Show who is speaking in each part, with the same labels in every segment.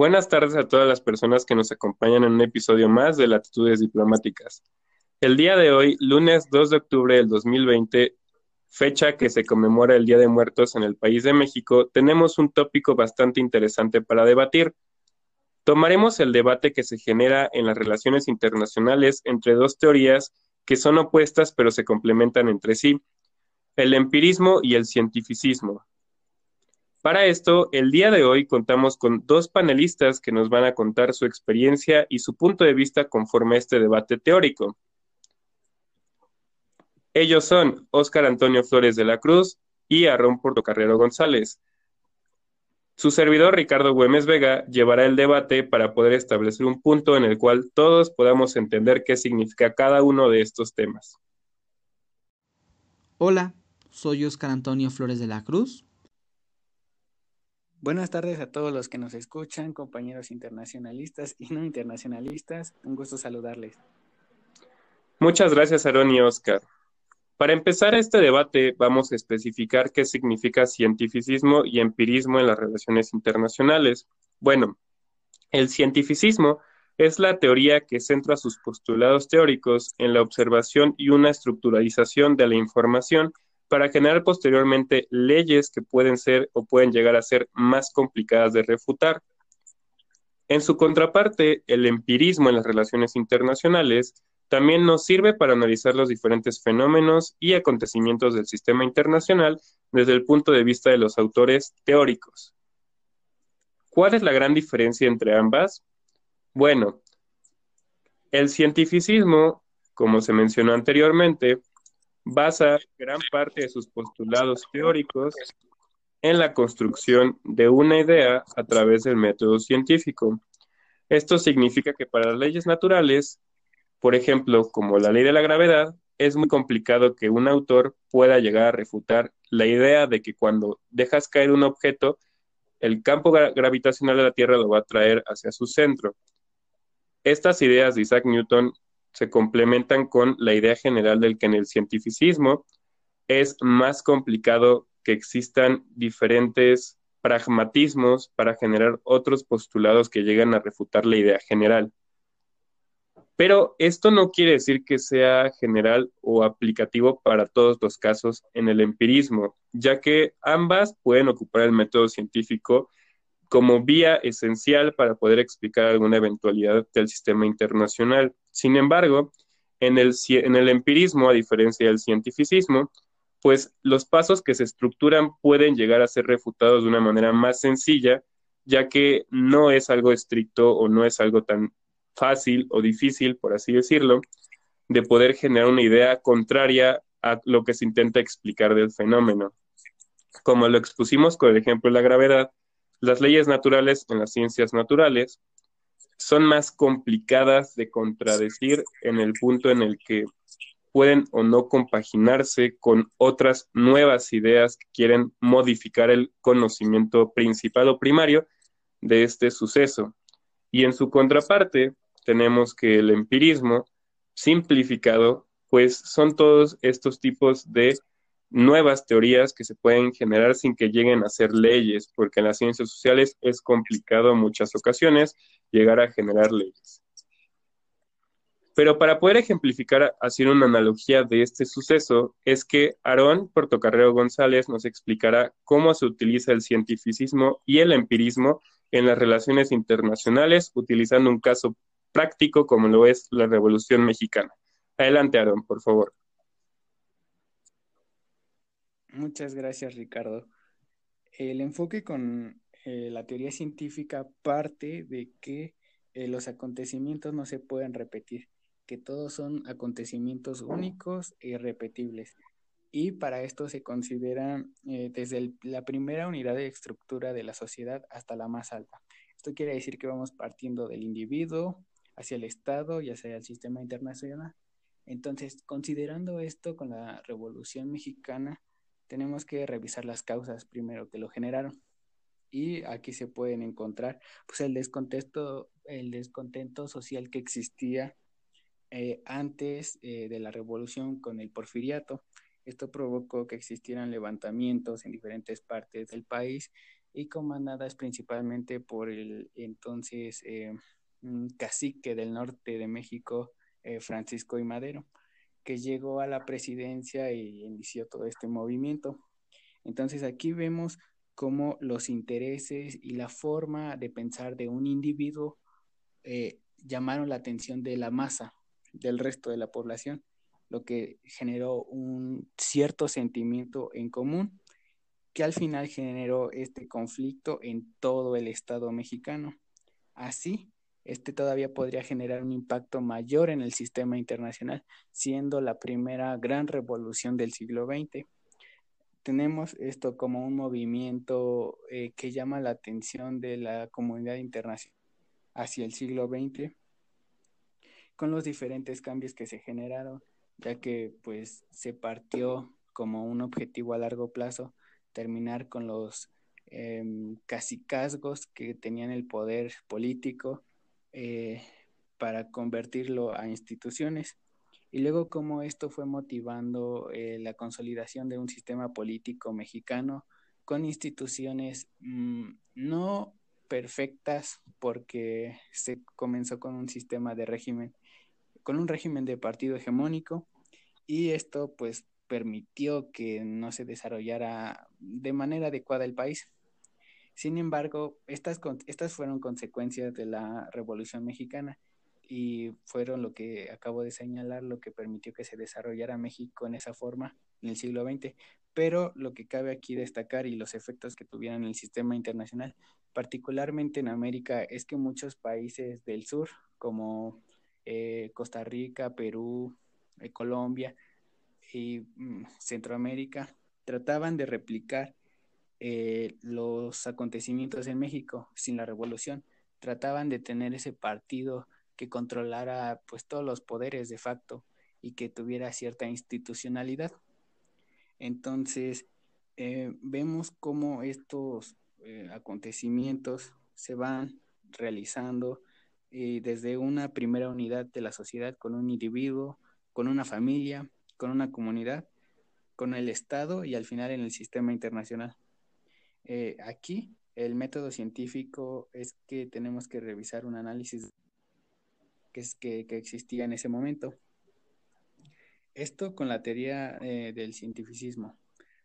Speaker 1: Buenas tardes a todas las personas que nos acompañan en un episodio más de Latitudes Diplomáticas. El día de hoy, lunes 2 de octubre del 2020, fecha que se conmemora el Día de Muertos en el país de México, tenemos un tópico bastante interesante para debatir. Tomaremos el debate que se genera en las relaciones internacionales entre dos teorías que son opuestas pero se complementan entre sí, el empirismo y el cientificismo. Para esto, el día de hoy contamos con dos panelistas que nos van a contar su experiencia y su punto de vista conforme a este debate teórico. Ellos son Óscar Antonio Flores de la Cruz y Aarón Portocarrero González. Su servidor Ricardo Güemes Vega llevará el debate para poder establecer un punto en el cual todos podamos entender qué significa cada uno de estos temas.
Speaker 2: Hola, soy Óscar Antonio Flores de la Cruz,
Speaker 3: Buenas tardes a todos los que nos escuchan, compañeros internacionalistas y no internacionalistas. Un gusto saludarles.
Speaker 1: Muchas gracias, Aaron y Oscar. Para empezar este debate, vamos a especificar qué significa cientificismo y empirismo en las relaciones internacionales. Bueno, el cientificismo es la teoría que centra sus postulados teóricos en la observación y una estructuralización de la información para generar posteriormente leyes que pueden ser o pueden llegar a ser más complicadas de refutar. En su contraparte, el empirismo en las relaciones internacionales también nos sirve para analizar los diferentes fenómenos y acontecimientos del sistema internacional desde el punto de vista de los autores teóricos. ¿Cuál es la gran diferencia entre ambas? Bueno, el cientificismo, como se mencionó anteriormente, basa gran parte de sus postulados teóricos en la construcción de una idea a través del método científico. Esto significa que para las leyes naturales, por ejemplo, como la ley de la gravedad, es muy complicado que un autor pueda llegar a refutar la idea de que cuando dejas caer un objeto, el campo gravitacional de la Tierra lo va a traer hacia su centro. Estas ideas de Isaac Newton se complementan con la idea general del que en el cientificismo es más complicado que existan diferentes pragmatismos para generar otros postulados que llegan a refutar la idea general. Pero esto no quiere decir que sea general o aplicativo para todos los casos en el empirismo, ya que ambas pueden ocupar el método científico como vía esencial para poder explicar alguna eventualidad del sistema internacional. Sin embargo, en el, en el empirismo, a diferencia del cientificismo, pues los pasos que se estructuran pueden llegar a ser refutados de una manera más sencilla, ya que no es algo estricto o no es algo tan fácil o difícil, por así decirlo, de poder generar una idea contraria a lo que se intenta explicar del fenómeno. Como lo expusimos con el ejemplo de la gravedad, las leyes naturales en las ciencias naturales son más complicadas de contradecir en el punto en el que pueden o no compaginarse con otras nuevas ideas que quieren modificar el conocimiento principal o primario de este suceso. Y en su contraparte, tenemos que el empirismo simplificado, pues son todos estos tipos de nuevas teorías que se pueden generar sin que lleguen a ser leyes, porque en las ciencias sociales es complicado en muchas ocasiones llegar a generar leyes. Pero para poder ejemplificar, hacer una analogía de este suceso, es que Aarón Portocarrero González nos explicará cómo se utiliza el cientificismo y el empirismo en las relaciones internacionales, utilizando un caso práctico como lo es la Revolución Mexicana. Adelante, Aarón, por favor.
Speaker 3: Muchas gracias, Ricardo. El enfoque con eh, la teoría científica parte de que eh, los acontecimientos no se pueden repetir, que todos son acontecimientos únicos e irrepetibles. Y para esto se consideran eh, desde la primera unidad de estructura de la sociedad hasta la más alta. Esto quiere decir que vamos partiendo del individuo hacia el Estado y hacia el sistema internacional. Entonces, considerando esto con la Revolución Mexicana, tenemos que revisar las causas primero que lo generaron. Y aquí se pueden encontrar pues el descontento, el descontento social que existía eh, antes eh, de la revolución con el porfiriato. Esto provocó que existieran levantamientos en diferentes partes del país y comandadas principalmente por el entonces eh, cacique del norte de México, Francisco y Madero, que llegó a la presidencia y inició todo este movimiento. Entonces aquí vemos cómo los intereses y la forma de pensar de un individuo eh, llamaron la atención de la masa, del resto de la población, lo que generó un cierto sentimiento en común que al final generó este conflicto en todo el Estado mexicano. Así, este todavía podría generar un impacto mayor en el sistema internacional, siendo la primera gran revolución del siglo XX. Tenemos esto como un movimiento eh, que llama la atención de la comunidad internacional hacia el siglo XX, con los diferentes cambios que se generaron, ya que pues se partió como un objetivo a largo plazo terminar con los eh, casicazgos que tenían el poder político eh, para convertirlo a instituciones. Y luego cómo esto fue motivando eh, la consolidación de un sistema político mexicano con instituciones mm, no perfectas porque se comenzó con un sistema de régimen, con un régimen de partido hegemónico y esto pues permitió que no se desarrollara de manera adecuada el país. Sin embargo, estas, estas fueron consecuencias de la Revolución Mexicana y fueron lo que acabo de señalar, lo que permitió que se desarrollara México en esa forma en el siglo XX. Pero lo que cabe aquí destacar y los efectos que tuvieron en el sistema internacional, particularmente en América, es que muchos países del sur, como eh, Costa Rica, Perú, eh, Colombia, y mm, Centroamérica trataban de replicar eh, los acontecimientos en México sin la revolución. Trataban de tener ese partido que controlara pues todos los poderes de facto y que tuviera cierta institucionalidad. Entonces, eh, vemos cómo estos eh, acontecimientos se van realizando desde una primera unidad de la sociedad con un individuo, con una familia, con una comunidad, con el Estado y al final en el sistema internacional. Eh, aquí el método científico es que tenemos que revisar un análisis que, existía en ese momento. Esto con la teoría eh, del cientificismo.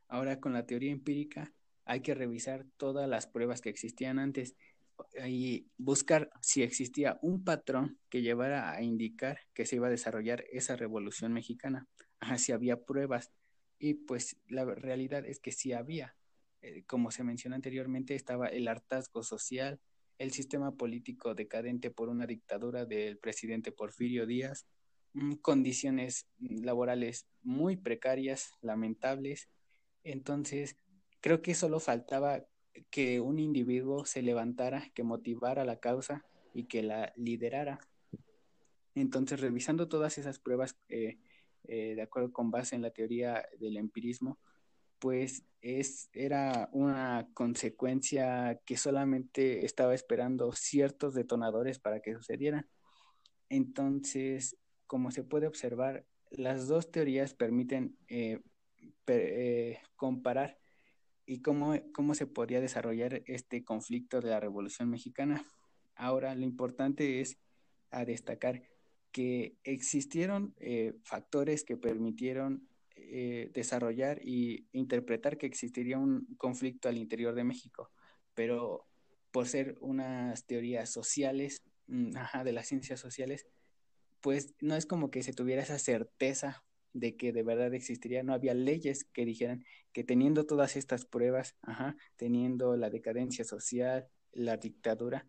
Speaker 3: Ahora con la teoría empírica hay que revisar todas las pruebas que existían antes y buscar si existía un patrón que llevara a indicar que se iba a desarrollar esa revolución mexicana si había pruebas. Y pues la realidad es que sí había. Eh, como se mencionó anteriormente, estaba el hartazgo social, el sistema político decadente por una dictadura del presidente Porfirio Díaz, mm, condiciones laborales muy precarias, lamentables. Entonces, creo que solo faltaba que un individuo se levantara, que motivara la causa y que la liderara. Entonces, revisando todas esas pruebas eh, eh, de acuerdo con base en la teoría del empirismo, pues es, era una consecuencia que solamente estaba esperando ciertos detonadores para que sucedieran. Entonces, como se puede observar, las dos teorías permiten eh, eh, comparar y cómo, cómo se podría desarrollar este conflicto de la Revolución Mexicana. Ahora, lo importante es a destacar que existieron eh, factores que permitieron eh, desarrollar y interpretar que existiría un conflicto al interior de México, pero por ser unas teorías sociales, mm, de las ciencias sociales, pues no es como que se tuviera esa certeza de que de verdad existiría, no había leyes que dijeran que teniendo todas estas pruebas, teniendo la decadencia social, la dictadura,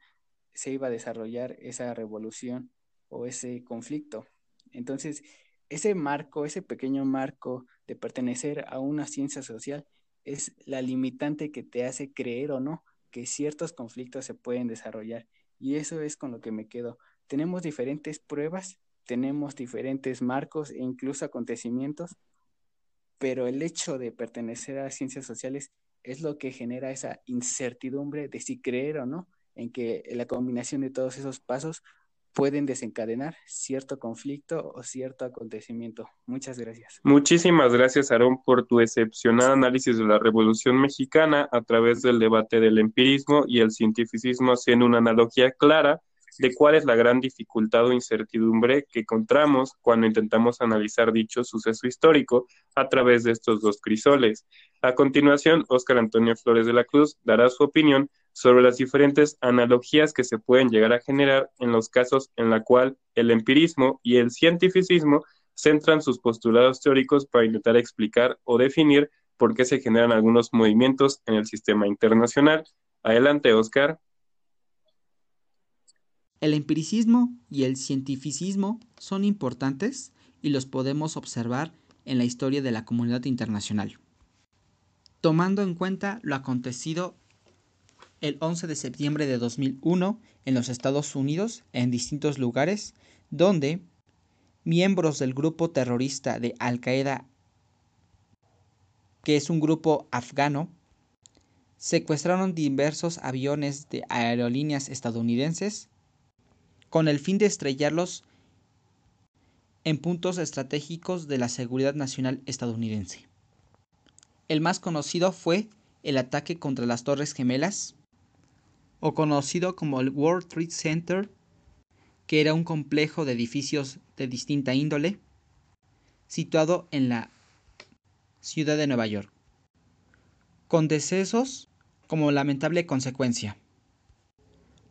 Speaker 3: se iba a desarrollar esa revolución o ese conflicto. Entonces, ese marco, ese pequeño marco de pertenecer a una ciencia social es la limitante que te hace creer o no que ciertos conflictos se pueden desarrollar. Y eso es con lo que me quedo. Tenemos diferentes pruebas, tenemos diferentes marcos e incluso acontecimientos, pero el hecho de pertenecer a ciencias sociales es lo que genera esa incertidumbre de si creer o no en que la combinación de todos esos pasos pueden desencadenar cierto conflicto o cierto acontecimiento. Muchas gracias.
Speaker 1: Muchísimas gracias, Aarón, por tu excepcional análisis de la Revolución Mexicana a través del debate del empirismo y el cientificismo, haciendo una analogía clara de cuál es la gran dificultad o incertidumbre que encontramos cuando intentamos analizar dicho suceso histórico a través de estos dos crisoles. A continuación, Óscar Antonio Flores de la Cruz dará su opinión sobre las diferentes analogías que se pueden llegar a generar en los casos en la cual el empirismo y el cientificismo centran sus postulados teóricos para intentar explicar o definir por qué se generan algunos movimientos en el sistema internacional. Adelante, Oscar.
Speaker 2: El empiricismo y el cientificismo son importantes y los podemos observar en la historia de la comunidad internacional. Tomando en cuenta lo acontecido el 11 de septiembre de 2001 en los Estados Unidos en distintos lugares donde miembros del grupo terrorista de Al-Qaeda, que es un grupo afgano, secuestraron diversos aviones de aerolíneas estadounidenses con el fin de estrellarlos en puntos estratégicos de la seguridad nacional estadounidense. El más conocido fue el ataque contra las Torres Gemelas, o conocido como el World Trade Center, que era un complejo de edificios de distinta índole, situado en la ciudad de Nueva York, con decesos como lamentable consecuencia.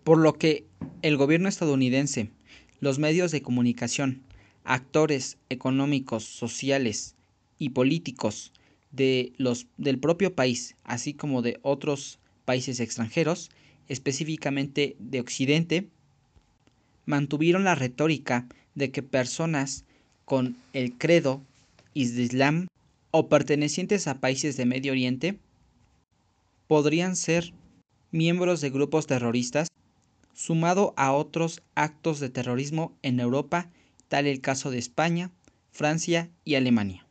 Speaker 2: Por lo que el gobierno estadounidense, los medios de comunicación, actores económicos, sociales y políticos de los, del propio país, así como de otros países extranjeros, específicamente de Occidente, mantuvieron la retórica de que personas con el credo islam o pertenecientes a países de Medio Oriente podrían ser miembros de grupos terroristas, sumado a otros actos de terrorismo en Europa, tal el caso de España, Francia y Alemania,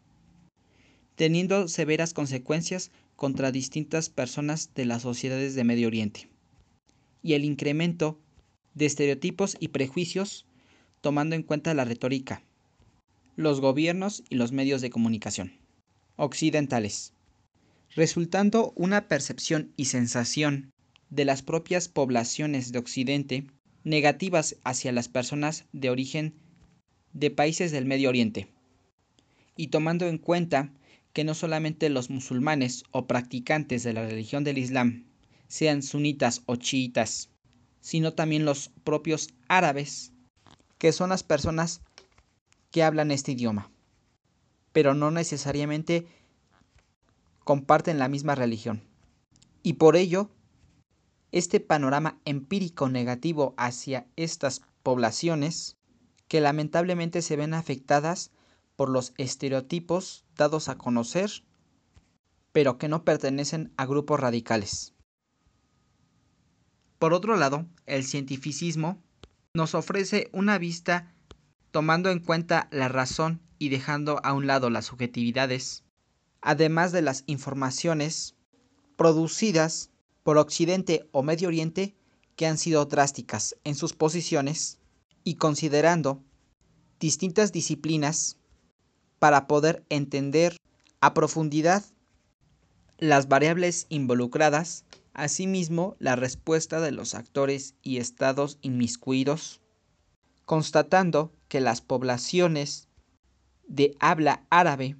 Speaker 2: teniendo severas consecuencias contra distintas personas de las sociedades de Medio Oriente y el incremento de estereotipos y prejuicios tomando en cuenta la retórica, los gobiernos y los medios de comunicación occidentales, resultando una percepción y sensación de las propias poblaciones de Occidente negativas hacia las personas de origen de países del Medio Oriente, y tomando en cuenta que no solamente los musulmanes o practicantes de la religión del Islam sean sunitas o chiitas, sino también los propios árabes, que son las personas que hablan este idioma, pero no necesariamente comparten la misma religión. Y por ello, este panorama empírico negativo hacia estas poblaciones, que lamentablemente se ven afectadas por los estereotipos dados a conocer, pero que no pertenecen a grupos radicales. Por otro lado, el cientificismo nos ofrece una vista tomando en cuenta la razón y dejando a un lado las subjetividades, además de las informaciones producidas por Occidente o Medio Oriente que han sido drásticas en sus posiciones y considerando distintas disciplinas para poder entender a profundidad las variables involucradas Asimismo, la respuesta de los actores y estados inmiscuidos, constatando que las poblaciones de habla árabe,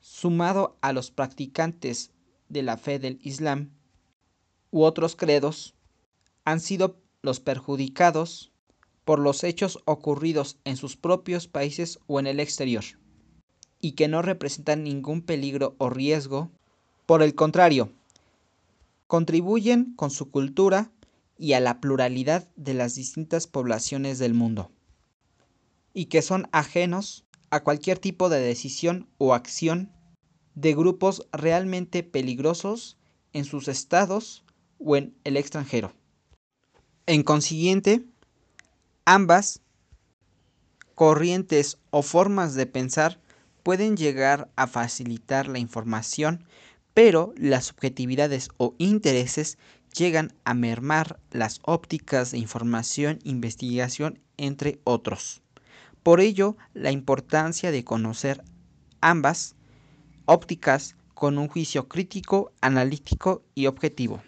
Speaker 2: sumado a los practicantes de la fe del Islam u otros credos, han sido los perjudicados por los hechos ocurridos en sus propios países o en el exterior, y que no representan ningún peligro o riesgo. Por el contrario, contribuyen con su cultura y a la pluralidad de las distintas poblaciones del mundo, y que son ajenos a cualquier tipo de decisión o acción de grupos realmente peligrosos en sus estados o en el extranjero. En consiguiente, ambas corrientes o formas de pensar pueden llegar a facilitar la información pero las subjetividades o intereses llegan a mermar las ópticas de información, investigación entre otros. Por ello, la importancia de conocer ambas ópticas con un juicio crítico, analítico y objetivo.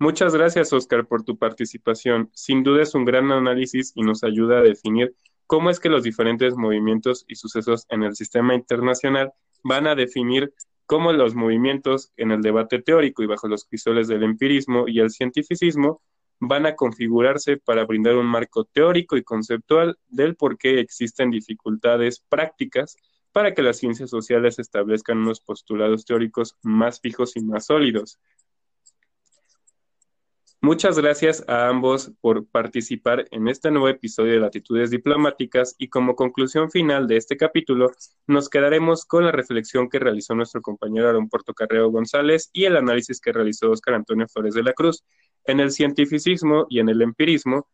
Speaker 1: Muchas gracias, Oscar, por tu participación. Sin duda es un gran análisis y nos ayuda a definir cómo es que los diferentes movimientos y sucesos en el sistema internacional van a definir cómo los movimientos en el debate teórico y bajo los crisoles del empirismo y el cientificismo van a configurarse para brindar un marco teórico y conceptual del por qué existen dificultades prácticas para que las ciencias sociales establezcan unos postulados teóricos más fijos y más sólidos. Muchas gracias a ambos por participar en este nuevo episodio de Latitudes Diplomáticas y como conclusión final de este capítulo nos quedaremos con la reflexión que realizó nuestro compañero Aaron Portocarreo González y el análisis que realizó Óscar Antonio Flores de la Cruz. En el cientificismo y en el empirismo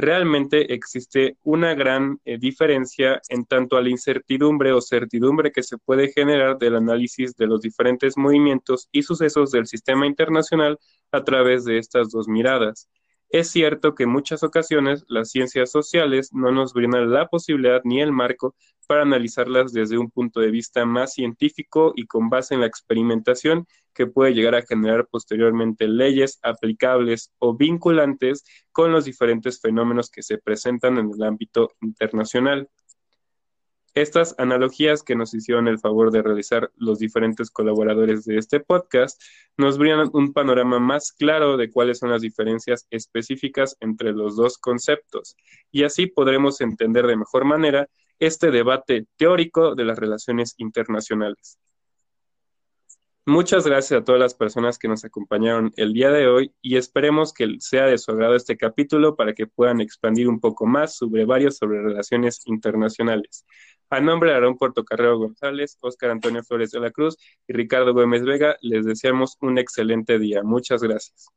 Speaker 1: realmente existe una gran eh, diferencia en tanto a la incertidumbre o certidumbre que se puede generar del análisis de los diferentes movimientos y sucesos del sistema internacional a través de estas dos miradas. Es cierto que en muchas ocasiones las ciencias sociales no nos brindan la posibilidad ni el marco para analizarlas desde un punto de vista más científico y con base en la experimentación que puede llegar a generar posteriormente leyes aplicables o vinculantes con los diferentes fenómenos que se presentan en el ámbito internacional. Estas analogías que nos hicieron el favor de realizar los diferentes colaboradores de este podcast nos brindan un panorama más claro de cuáles son las diferencias específicas entre los dos conceptos y así podremos entender de mejor manera este debate teórico de las relaciones internacionales. Muchas gracias a todas las personas que nos acompañaron el día de hoy y esperemos que sea de su agrado este capítulo para que puedan expandir un poco más sobre varios sobre relaciones internacionales. A nombre de Aarón Portocarrero González, Óscar Antonio Flores de la Cruz y Ricardo Gómez Vega, les deseamos un excelente día. Muchas gracias.